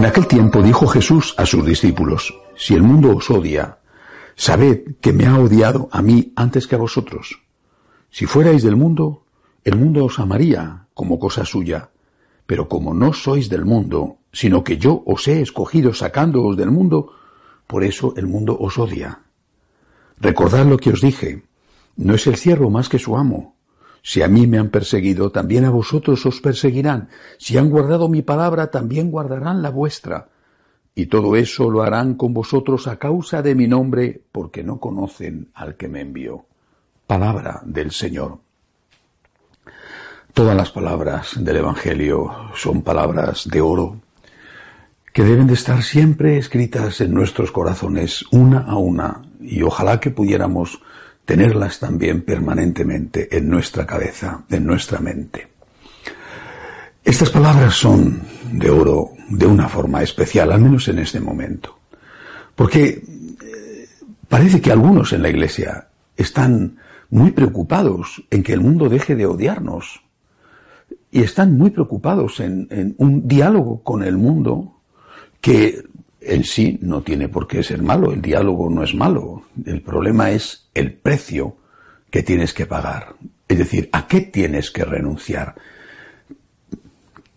En aquel tiempo dijo Jesús a sus discípulos, Si el mundo os odia, sabed que me ha odiado a mí antes que a vosotros. Si fuerais del mundo, el mundo os amaría como cosa suya, pero como no sois del mundo, sino que yo os he escogido sacándoos del mundo, por eso el mundo os odia. Recordad lo que os dije, no es el ciervo más que su amo. Si a mí me han perseguido, también a vosotros os perseguirán. Si han guardado mi palabra, también guardarán la vuestra. Y todo eso lo harán con vosotros a causa de mi nombre, porque no conocen al que me envió. Palabra del Señor. Todas las palabras del Evangelio son palabras de oro que deben de estar siempre escritas en nuestros corazones una a una y ojalá que pudiéramos tenerlas también permanentemente en nuestra cabeza, en nuestra mente. Estas palabras son de oro de una forma especial, al menos en este momento, porque eh, parece que algunos en la Iglesia están muy preocupados en que el mundo deje de odiarnos y están muy preocupados en, en un diálogo con el mundo que en sí no tiene por qué ser malo, el diálogo no es malo, el problema es el precio que tienes que pagar, es decir, a qué tienes que renunciar,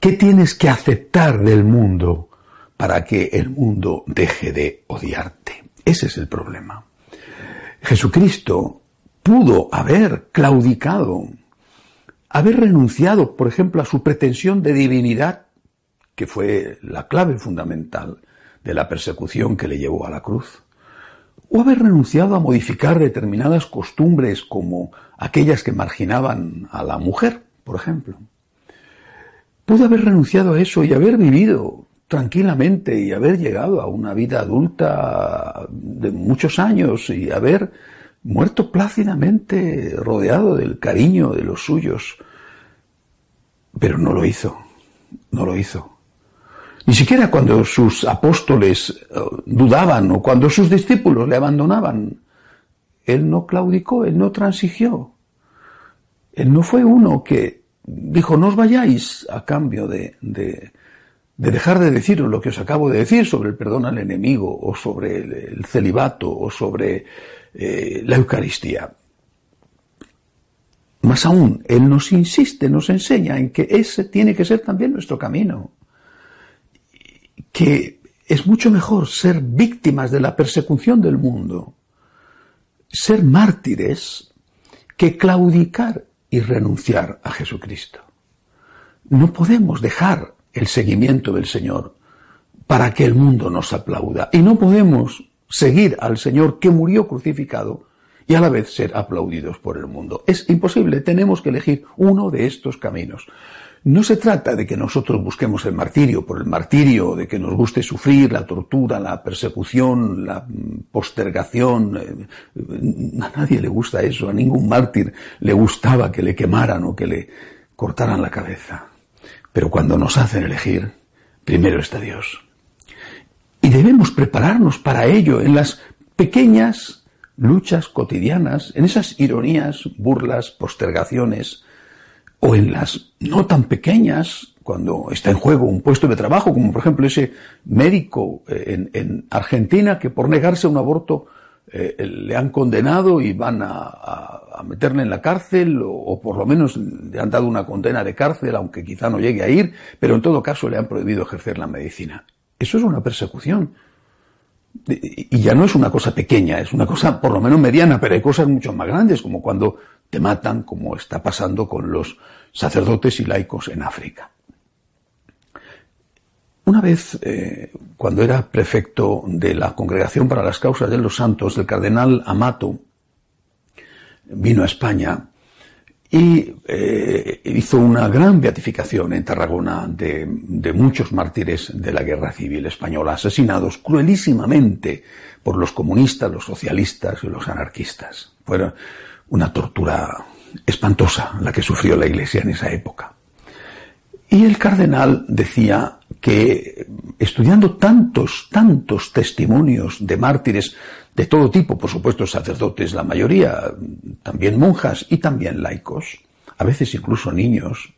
qué tienes que aceptar del mundo para que el mundo deje de odiarte. Ese es el problema. Jesucristo pudo haber claudicado, haber renunciado, por ejemplo, a su pretensión de divinidad, que fue la clave fundamental, de la persecución que le llevó a la cruz, o haber renunciado a modificar determinadas costumbres como aquellas que marginaban a la mujer, por ejemplo. Pudo haber renunciado a eso y haber vivido tranquilamente y haber llegado a una vida adulta de muchos años y haber muerto plácidamente rodeado del cariño de los suyos. Pero no lo hizo, no lo hizo. Ni siquiera cuando sus apóstoles eh, dudaban o cuando sus discípulos le abandonaban. Él no claudicó, él no transigió. Él no fue uno que dijo, no os vayáis a cambio de, de, dejar de deciros lo que os acabo de decir sobre el perdón al enemigo o sobre el, celibato o sobre eh, la Eucaristía. Más aún, Él nos insiste, nos enseña en que ese tiene que ser también nuestro camino que es mucho mejor ser víctimas de la persecución del mundo, ser mártires, que claudicar y renunciar a Jesucristo. No podemos dejar el seguimiento del Señor para que el mundo nos aplauda. Y no podemos seguir al Señor que murió crucificado y a la vez ser aplaudidos por el mundo. Es imposible, tenemos que elegir uno de estos caminos. No se trata de que nosotros busquemos el martirio por el martirio, de que nos guste sufrir la tortura, la persecución, la postergación. Eh, a nadie le gusta eso, a ningún mártir le gustaba que le quemaran o que le cortaran la cabeza. Pero cuando nos hacen elegir, primero está Dios. Y debemos prepararnos para ello en las pequeñas luchas cotidianas, en esas ironías, burlas, postergaciones, o en las no tan pequeñas, cuando está en juego un puesto de trabajo, como por ejemplo ese médico eh, en, Argentina que por negarse a un aborto eh, le han condenado y van a, meterle en la cárcel, o, por lo menos le han dado una condena de cárcel, aunque quizá no llegue a ir, pero en todo caso le han prohibido ejercer la medicina. Eso es una persecución. Y ya no es una cosa pequeña, es una cosa por lo menos mediana, pero hay cosas mucho más grandes, como cuando te matan, como está pasando con los sacerdotes y laicos en África. Una vez, eh, cuando era prefecto de la Congregación para las Causas de los Santos, del cardenal Amato, vino a España y eh, hizo una gran beatificación en Tarragona de, de, muchos mártires de la guerra civil española, asesinados cruelísimamente por los comunistas, los socialistas y los anarquistas. Fue una tortura espantosa la que sufrió la Iglesia en esa época. Y el cardenal decía que estudiando tantos, tantos testimonios de mártires de todo tipo, por supuesto sacerdotes, la mayoría, también monjas y también laicos, a veces incluso niños,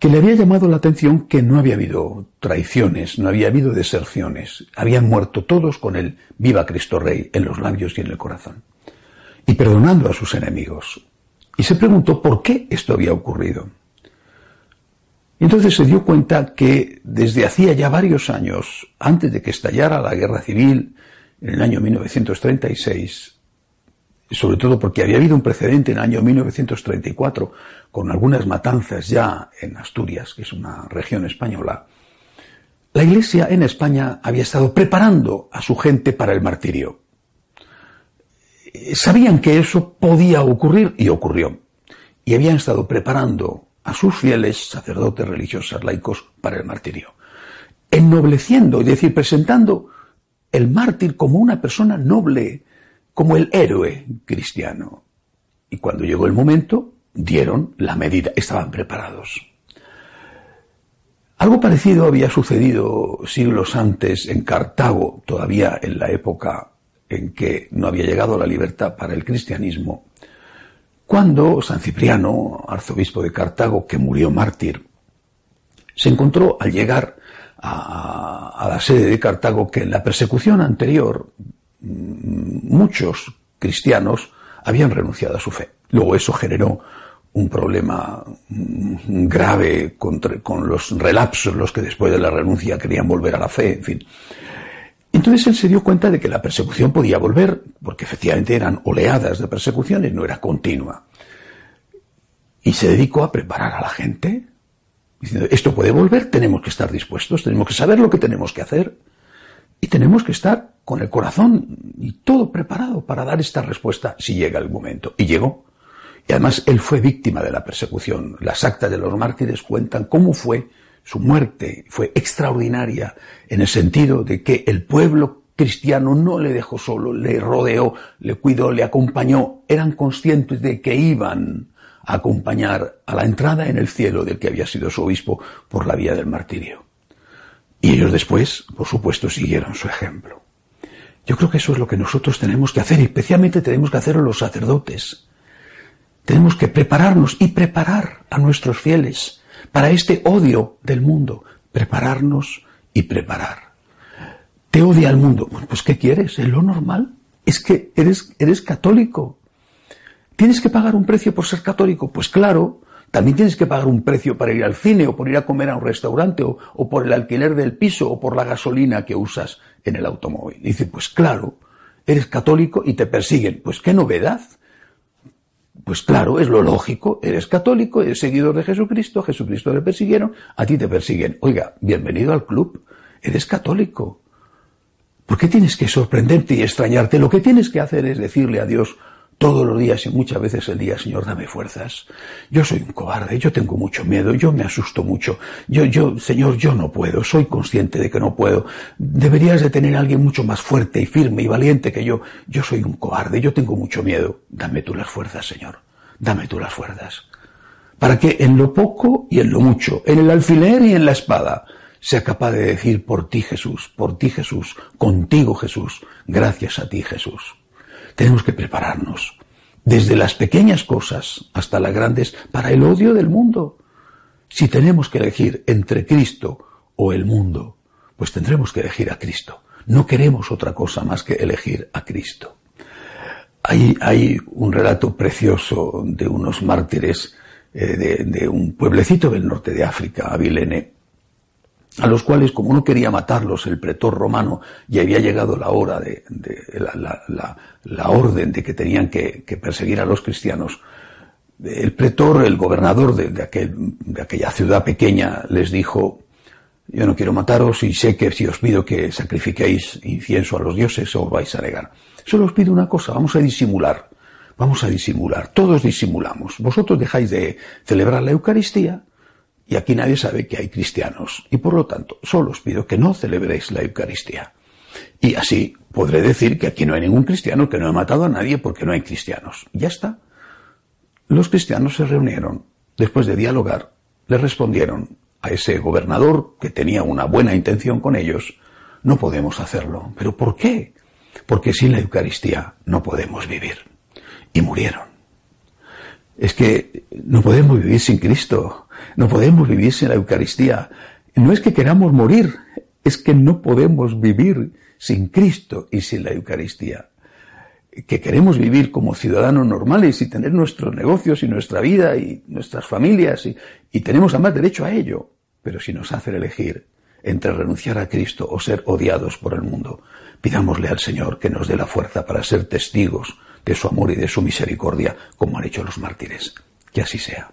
que le había llamado la atención que no había habido traiciones, no había habido deserciones, habían muerto todos con el viva Cristo Rey en los labios y en el corazón, y perdonando a sus enemigos. Y se preguntó por qué esto había ocurrido. Y entonces se dio cuenta que desde hacía ya varios años, antes de que estallara la guerra civil, en el año 1936, sobre todo porque había habido un precedente en el año 1934 con algunas matanzas ya en Asturias, que es una región española, la Iglesia en España había estado preparando a su gente para el martirio. Sabían que eso podía ocurrir y ocurrió. Y habían estado preparando a sus fieles, sacerdotes, religiosos, laicos, para el martirio. Ennobleciendo, es decir, presentando el mártir como una persona noble, como el héroe cristiano. Y cuando llegó el momento, dieron la medida, estaban preparados. Algo parecido había sucedido siglos antes en Cartago, todavía en la época en que no había llegado la libertad para el cristianismo, cuando San Cipriano, arzobispo de Cartago, que murió mártir, se encontró al llegar a, la sede de Cartago que en la persecución anterior mm, muchos cristianos habían renunciado a su fe. Luego eso generó un problema mm, grave con los relapsos, los que después de la renuncia querían volver a la fe, en fin. Entonces él se dio cuenta de que la persecución podía volver, porque efectivamente eran oleadas de persecuciones, no era continua. Y se dedicó a preparar a la gente, diciendo, esto puede volver, tenemos que estar dispuestos, tenemos que saber lo que tenemos que hacer, y tenemos que estar con el corazón y todo preparado para dar esta respuesta si llega el momento. Y llegó. Y además él fue víctima de la persecución. Las actas de los mártires cuentan cómo fue su muerte fue extraordinaria en el sentido de que el pueblo cristiano no le dejó solo, le rodeó, le cuidó, le acompañó, eran conscientes de que iban a acompañar a la entrada en el cielo del que había sido su obispo por la vía del martirio. Y ellos después, por supuesto, siguieron su ejemplo. Yo creo que eso es lo que nosotros tenemos que hacer, y especialmente tenemos que hacerlo los sacerdotes. Tenemos que prepararnos y preparar a nuestros fieles para este odio del mundo. Prepararnos y preparar. Te odia el mundo. pues ¿qué quieres? Es lo normal. Es que eres, eres católico. ¿Tienes que pagar un precio por ser católico? Pues claro. También tienes que pagar un precio para ir al cine o por ir a comer a un restaurante o, o por el alquiler del piso o por la gasolina que usas en el automóvil. dice, pues claro, eres católico y te persiguen. Pues qué novedad. Pues claro, es lo lógico, eres católico, eres seguidor de Jesucristo, Jesucristo le persiguieron, a ti te persiguen. Oiga, bienvenido al club, eres católico. ¿Por qué tienes que sorprenderte y extrañarte? Lo que tienes que hacer es decirle a Dios, todos los días y muchas veces el día, Señor, dame fuerzas. Yo soy un cobarde, yo tengo mucho miedo, yo me asusto mucho. Yo, yo, Señor, yo no puedo, soy consciente de que no puedo. Deberías de tener a alguien mucho más fuerte y firme y valiente que yo. Yo soy un cobarde, yo tengo mucho miedo. Dame tú las fuerzas, Señor. Dame tú las fuerzas. Para que en lo poco y en lo mucho, en el alfiler y en la espada, sea capaz de decir por ti Jesús, por ti Jesús, contigo Jesús, gracias a ti Jesús. Tenemos que prepararnos, desde las pequeñas cosas hasta las grandes, para el odio del mundo. Si tenemos que elegir entre Cristo o el mundo, pues tendremos que elegir a Cristo. No queremos otra cosa más que elegir a Cristo. Hay, hay un relato precioso de unos mártires eh, de, de, un pueblecito del norte de África, Avilene, a los cuales, como no quería matarlos el pretor romano, y había llegado la hora de, la, orden de que tenían que, perseguir a los cristianos, el pretor, el gobernador de, de aquella ciudad pequeña, les dijo, yo no quiero mataros y sé que si os pido que sacrifiquéis incienso a los dioses os vais a negar. Solo os pido una cosa, vamos a disimular. vamos a disimular, todos disimulamos. Vosotros dejáis de celebrar la Eucaristía y aquí nadie sabe que hay cristianos. Y por lo tanto, solo os pido que no celebréis la Eucaristía. Y así podré decir que aquí no hay ningún cristiano, que no he matado a nadie porque no hay cristianos. Ya está. Los cristianos se reunieron. Después de dialogar, le respondieron a ese gobernador que tenía una buena intención con ellos, no podemos hacerlo. ¿Pero por qué? Porque sin la Eucaristía no podemos vivir. Y murieron. Es que no podemos vivir sin Cristo, no podemos vivir sin la Eucaristía. No es que queramos morir, es que no podemos vivir sin Cristo y sin la Eucaristía. Que queremos vivir como ciudadanos normales y tener nuestros negocios y nuestra vida y nuestras familias y, y tenemos además derecho a ello. Pero si nos hacen elegir entre renunciar a Cristo o ser odiados por el mundo, pidámosle al Señor que nos dé la fuerza para ser testigos de su amor y de su misericordia, como han hecho los mártires. Que así sea.